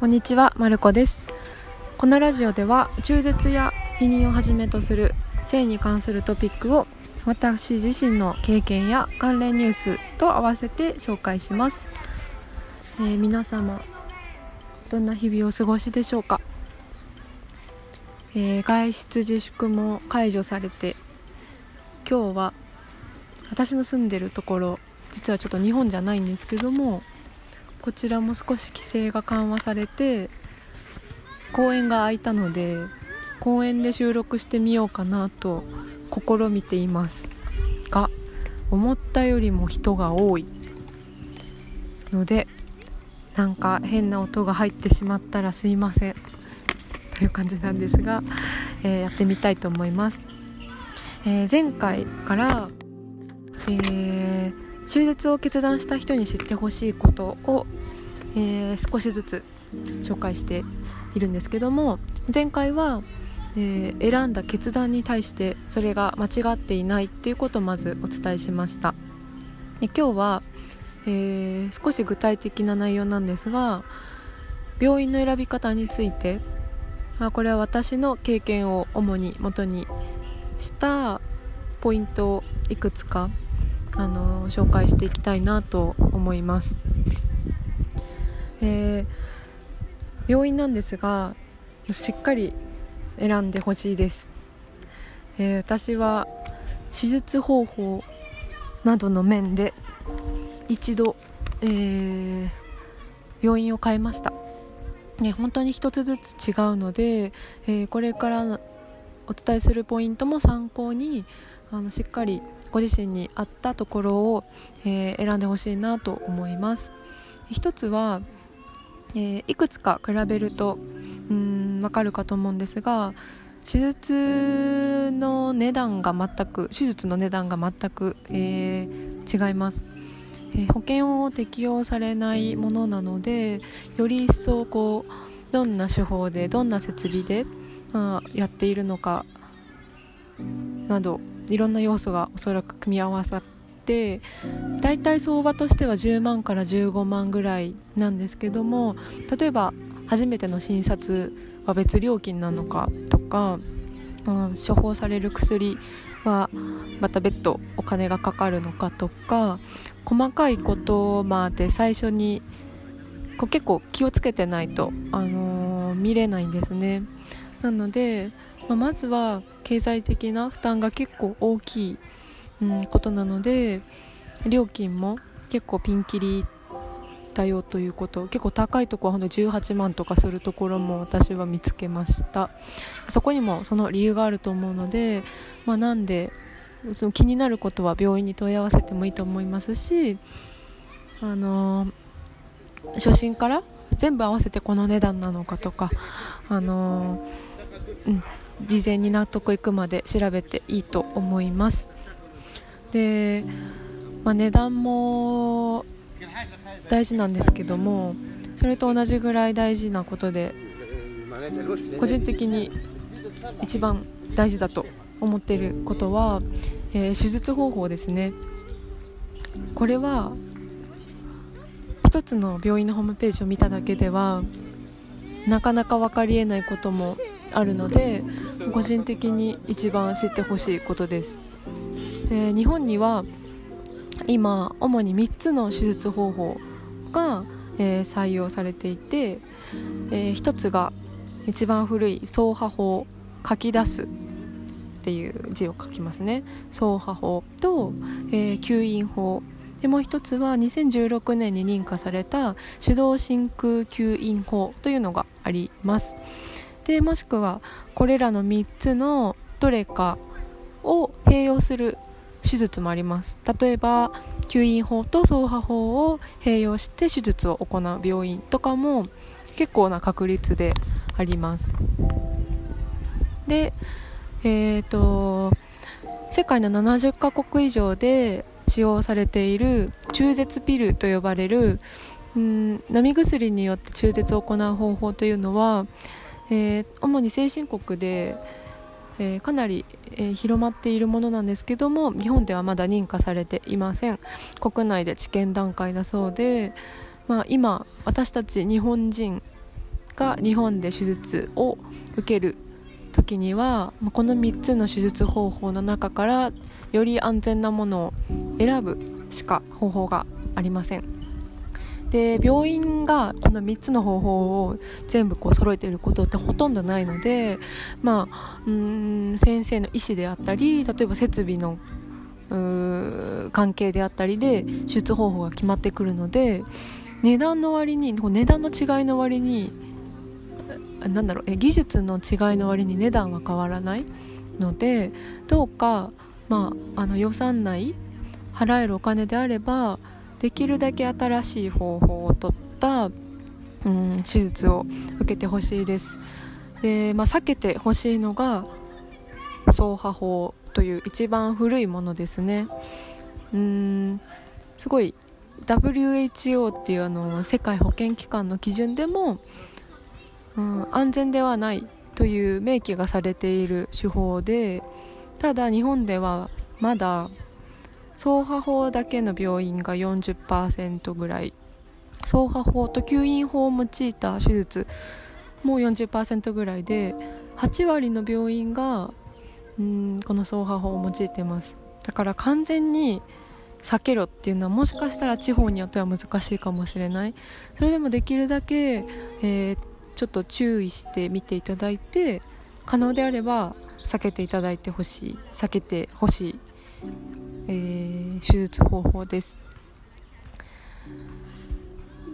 こんにちは、まるこです。このラジオでは中絶や避妊をはじめとする性に関するトピックを私自身の経験や関連ニュースと合わせて紹介します、えー、皆様どんな日々を過ごしでしょうか、えー、外出自粛も解除されて今日は私の住んでるところ実はちょっと日本じゃないんですけどもこちらも少し規制が緩和されて公園が開いたので公園で収録してみようかなと試みています。が思ったよりも人が多いのでなんか変な音が入ってしまったらすいません。という感じなんですが、えー、やってみたいと思います、えー、前回から、えー中絶を決断した人に知ってほしいことを、えー、少しずつ紹介しているんですけども前回は、えー、選んだ決断に対してそれが間違っていないっていうことをまずお伝えしました。で今日は、えー、少し具体的な内容なんですが病院の選び方について、まあ、これは私の経験を主に元にしたポイントをいくつかあの紹介していきたいなと思います、えー、病院なんですがしっかり選んでほしいです、えー、私は手術方法などの面で一度、えー、病院を変えました、ね、本当に一つずつ違うので、えー、これからお伝えするポイントも参考にあのしっかりご自身に合ったところを、えー、選んでほしいなと思います。一つは、えー、いくつか比べるとうん分かるかと思うんですが手術の値段が全く手術の値段が全く、えー、違います、え保険を適用されないものなのでより一層こうどんな手法でどんな設備で、まあ、やっているのかなどいろんな要素がおそらく組み合わさって大体相場としては10万から15万ぐらいなんですけども例えば初めての診察は別料金なのかとか、うん、処方される薬はまた別途お金がかかるのかとか細かいことまで最初にこう結構気をつけてないと、あのー、見れないんですね。なのでまあ、まずは経済的な負担が結構大きい、うん、ことなので料金も結構ピンキリだよということ結構高いところは18万とかするところも私は見つけました。そこにもその理由があると思うので、まあ、なんでその気になることは病院に問い合わせてもいいと思いますしあの初診から全部合わせてこの値段なのかとかあのうん、事前に納得いくまで調べていいと思います。で、まあ、値段も大事なんですけどもそれと同じぐらい大事なことで個人的に一番大事だと思っていることは、えー、手術方法ですね。これは一つの病院のホームページを見ただけではなかなか分かりえないこともあるので個人的に一番知ってほしいことです、えー、日本には今主に3つの手術方法が、えー、採用されていて、えー、1つが一番古い走破法書き出すっていう字を書きますね。走破法と、え、吸引法。でもう一つは2016年に認可された手動真空吸引法というのがあります。でもしくはこれらの3つのどれかを併用する手術もあります。例えば吸引法と走破法を併用して手術を行う病院とかも結構な確率であります。でえっ、ー、と世界の70カ国以上で使用されている中絶ピルと呼ばれるうん飲み薬によって中絶を行う方法というのはえー、主に先進国で、えー、かなり、えー、広まっているものなんですけども日本ではまだ認可されていません。国内で治験段階だそうで、まあ、今私たち日本人が日本で手術を受ける時にはこの3つの手術方法の中からより安全なものを選ぶしか方法がありません。で病院がこの3つの方法を全部こう揃えていることってほとんどないので、まあ、うん先生の意思であったり例えば設備の関係であったりで手術方法が決まってくるので値段の割に値段の違いの割になんだろうえ技術の違いの割に値段は変わらないのでどうか、まあ、あの予算内払えるお金であればできるだけ新しい方法をとった、うん、手術を受けてほしいです。で、まあ、避けてほしいのが走破法という一番古いものですね。うんすごい WHO っていうあの世界保健機関の基準でもうん、安全ではないという明記がされている手法でただ日本ではまだ走破法だけの病院が40%ぐらい。走破法と吸引法を用いた手術も40%ぐらいで8割の病院がうんこの走破法を用いてます。だから完全に避けろっていうのはもしかしたら地方によっては難しいかもしれない。それでもできるだけ、えー、ちょっと注意して見ていただいて可能であれば避けていただいてほしい。避けてほしい、えー、手術方法です。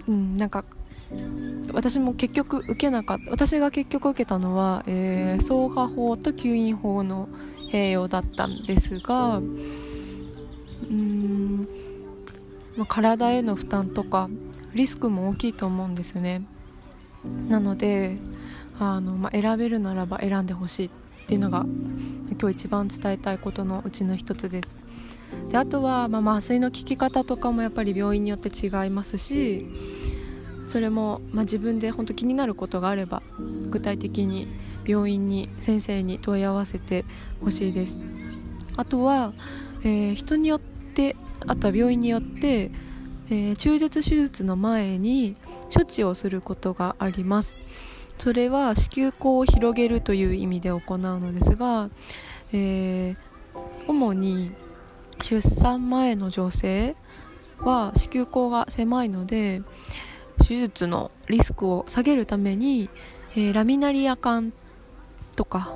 うんなんか私も結局受けなかった。私が結局受けたのは、えー、走破法と吸引法の併用だったんですがうんま体への負担とかリスクも大きいと思うんですね。なのであの、まあ、選べるならば選んでほしいっていうのが今日一番伝えたいことのうちの一つです。であとは、まあ、麻酔の効き方とかもやっぱり病院によって違いますしそれも、まあ、自分で本当気になることがあれば具体的に病院に先生に問い合わせてほしいです。あとは、えー、人によってあとは病院によって、えー、中絶手術の前に処置をすることがあります。それは子宮口を広げるという意味で行うのですが、えー、主に出産前の女性は子宮口が狭いので手術のリスクを下げるために、えー、ラミナリア管とか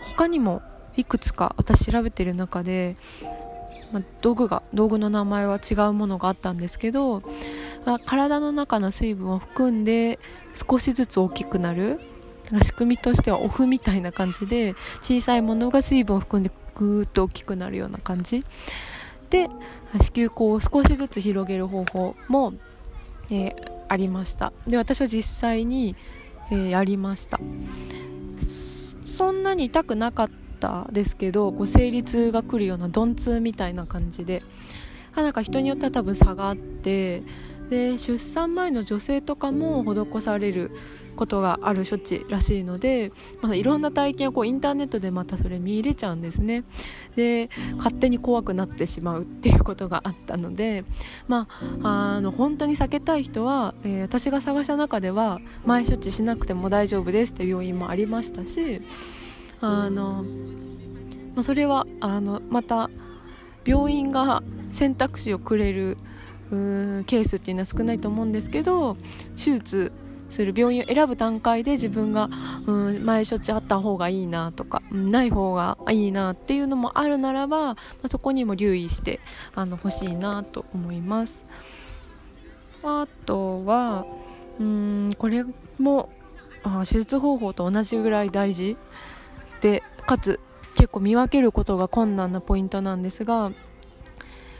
他にもいくつか私調べてる中でま、道具が道具の名前は違うものがあったんですけど、まあ、体の中の水分を含んで少しずつ大きくなる仕組みとしてはオフみたいな感じで小さいものが水分を含んでぐーっと大きくなるような感じ。で子宮口を少しずつ広げる方法も、えー、ありました。で私は実際に、えー、やりました。そんなに痛くなかったですけどこう生理痛が来るような鈍痛みたいな感じで。なんか人によっては多分差があってで出産前の女性とかも施されることがある処置らしいので、まあ、いろんな体験をこうインターネットでまたそれ見入れちゃうんですね。で勝手に怖くなってしまうっていうことがあったので、まあ、あの本当に避けたい人は、えー、私が探した中では前処置しなくても大丈夫ですっていう病院もありましたしあの、まあ、それはあのまた病院が選択肢をくれるうーケースっていうのは少ないと思うんですけど手術する病院を選ぶ段階で自分が、うん、前処置あった方がいいなとか、ない方がいいなっていうのもあるならば、まあ、そこにも留意してあの欲しいなと思います。あとはうんこれもあ手術方法と同じぐらい大事でかつ結構見分けることが困難なポイントなんですが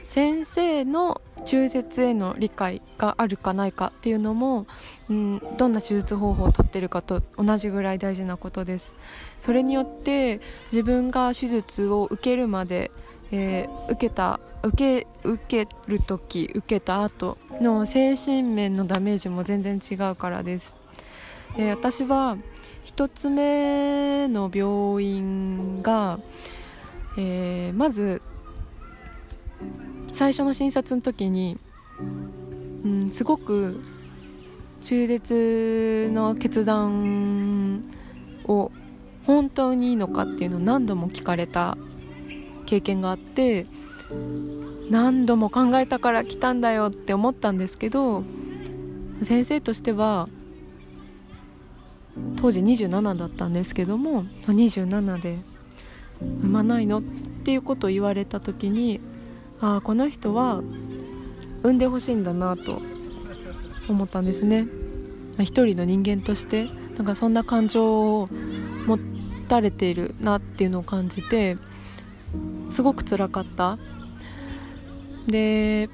先生の中絶への理解があるかないかっていうのも、うん、どんな手術方法をとってるかと同じぐらい大事なことです。それによって自分が手術を受けるまで、えー、受けた受け受ける時受けた後の精神面のダメージも全然違うからです、えー、私は1つ目の病院が、えー、まず最初の診察の時に、うん、すごく中絶の決断を本当にいいのかっていうのを何度も聞かれた経験があって何度も考えたから来たんだよって思ったんですけど先生としては当時27だったんですけども27で産まないのっていうことを言われた時にああこの人は産んでほしいんだなと思ったんですね。一人の人間としてなんかそんな感情を持たれているなっていうのを感じてすごくつらかった。で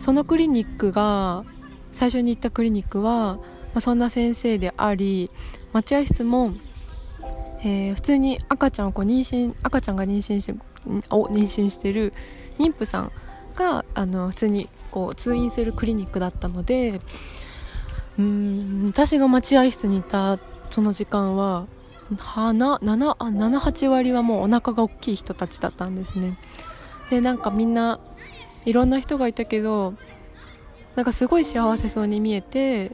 そのクリニックが最初に行ったクリニックは、まあ、そんな先生であり待合室も、えー、普通に赤ちゃんをこう妊娠赤ちゃんが妊娠してお妊娠してる妊婦さんがあの普通にこう通院するクリニックだったのでうん私が待合室にいたその時間は78割はもうお腹が大きい人たちだったんですね。でなんかみんないろんな人がいたけどなんかすごい幸せそうに見えて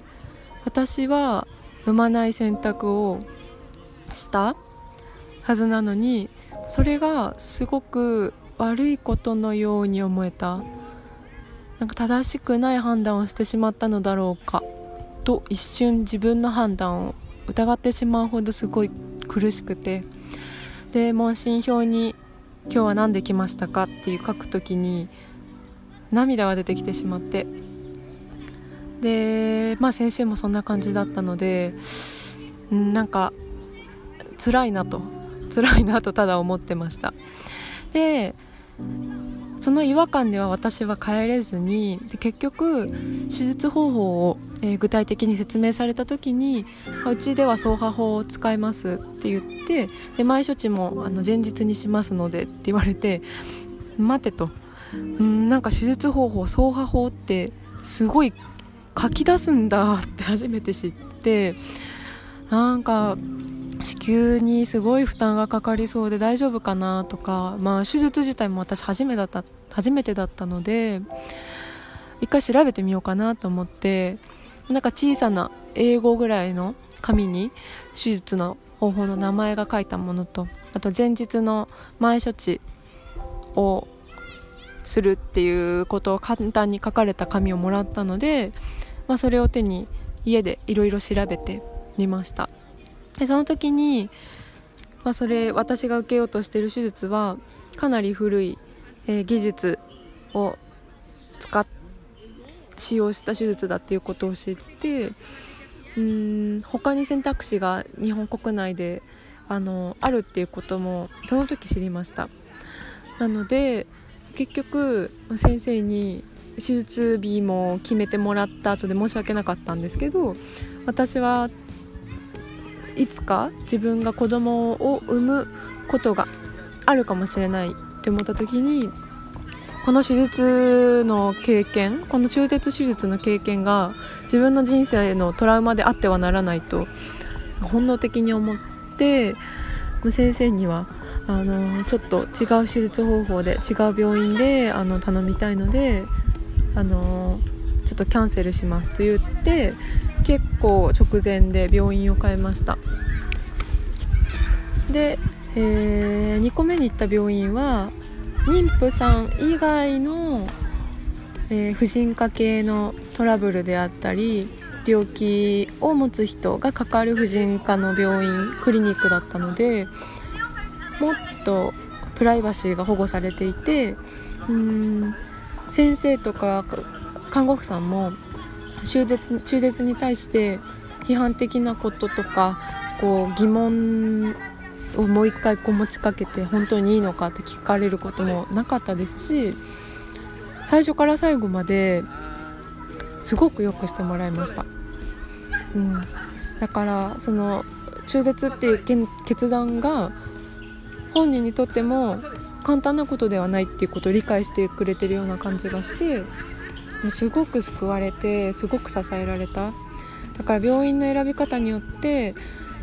私は産まない選択をしたはずなのにそれがすごく悪いことのように思えた。なんか正しくない判断をしてしまったのだろうか。と一瞬自分の判断を疑ってしまうほどすごい苦しくて。で問診票に「今日は何で来ましたか?」っていう書くときに涙が出てきてしまって。でまあ先生もそんな感じだったのでなんか辛いなと。辛いなとただ思ってました。でその違和感では私は帰れずにで結局手術方法を、えー、具体的に説明された時にうちでは双波法を使いますって言ってで前処置もあの前日にしますのでって言われて待てと。うんなんか手術方法双波法ってすごい書き出すんだって初めて知ってなんか子宮にすごい負担がかかりそうで大丈夫かなとか、まあ、手術自体も私初めだった初めてだったので一回調べてみようかなと思ってなんか小さな英語ぐらいの紙に手術の方法の名前が書いたものとあと前日の前処置をするっていうことを簡単に書かれた紙をもらったので、まあ、それを手に家でいろいろ調べてみました。でその時に、まあ、それ私が受けようとしている手術はかなり古い、えー、技術を使っ使用した手術だっていうことを知ってうん他に選択肢が日本国内であのあるっていうこともその時知りました。なので結局先生に手術日も決めてもらった後で申し訳なかったんですけど私はいつか自分が子供を産むことがあるかもしれないって思った時にこの手術の経験この中絶手術の経験が自分の人生のトラウマであってはならないと本能的に思って先生にはあのちょっと違う手術方法で違う病院であの頼みたいのであのちょっとキャンセルしますと言って結構直前で病院を変えました。で、えー、2個目に行った病院は妊婦さん以外の、えー、婦人科系のトラブルであったり病気を持つ人がかかる婦人科の病院クリニックだったのでもっとプライバシーが保護されていてうん先生とか看護婦さんも中絶中絶に対して批判的なこととかこう疑問をもう一回こう持ちかけて本当にいいのかって聞かれることもなかったですし最初から最後まですごくよくしてもらいました、うん、だからその中絶っていう決断が本人にとっても簡単なことではないっていうことを理解してくれてるような感じがしてもうすごく救われてすごく支えられた。だから病院の選び方によって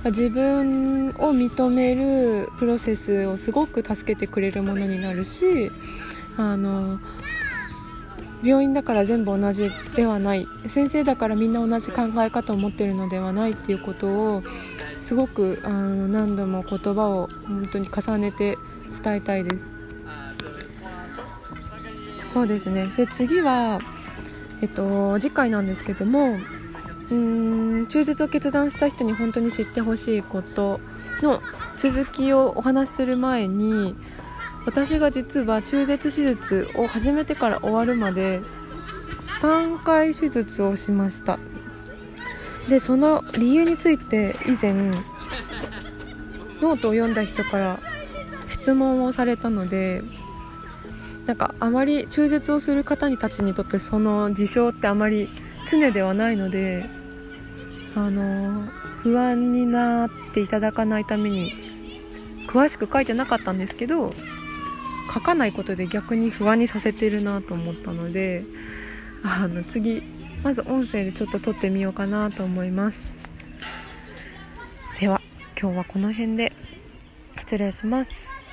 自分を認めるプロセスをすごく助けてくれるものになるしあの病院だから全部同じではない。先生だからみんな同じ考え方を持ってるのではないっていうことをすごくあの何度も言葉を本当に重ねて伝えたいです。そうですね。で次はえっと次回なんですけどもうん中絶を決断した人に本当に知ってほしいことの続きをお話しする前に私が実は中絶手術を始めてから終わるまで3回手術をしました。でその理由について以前ノートを読んだ人から質問をされたのでなんかあまり中絶をする方たちにとってその事象ってあまり常ではないのであの不安になっていただかないために詳しく書いてなかったんですけど書かないことで逆に不安にさせてるなと思ったのであの次まず音声でちょっと撮ってみようかなと思います。では今日はこの辺で失礼します。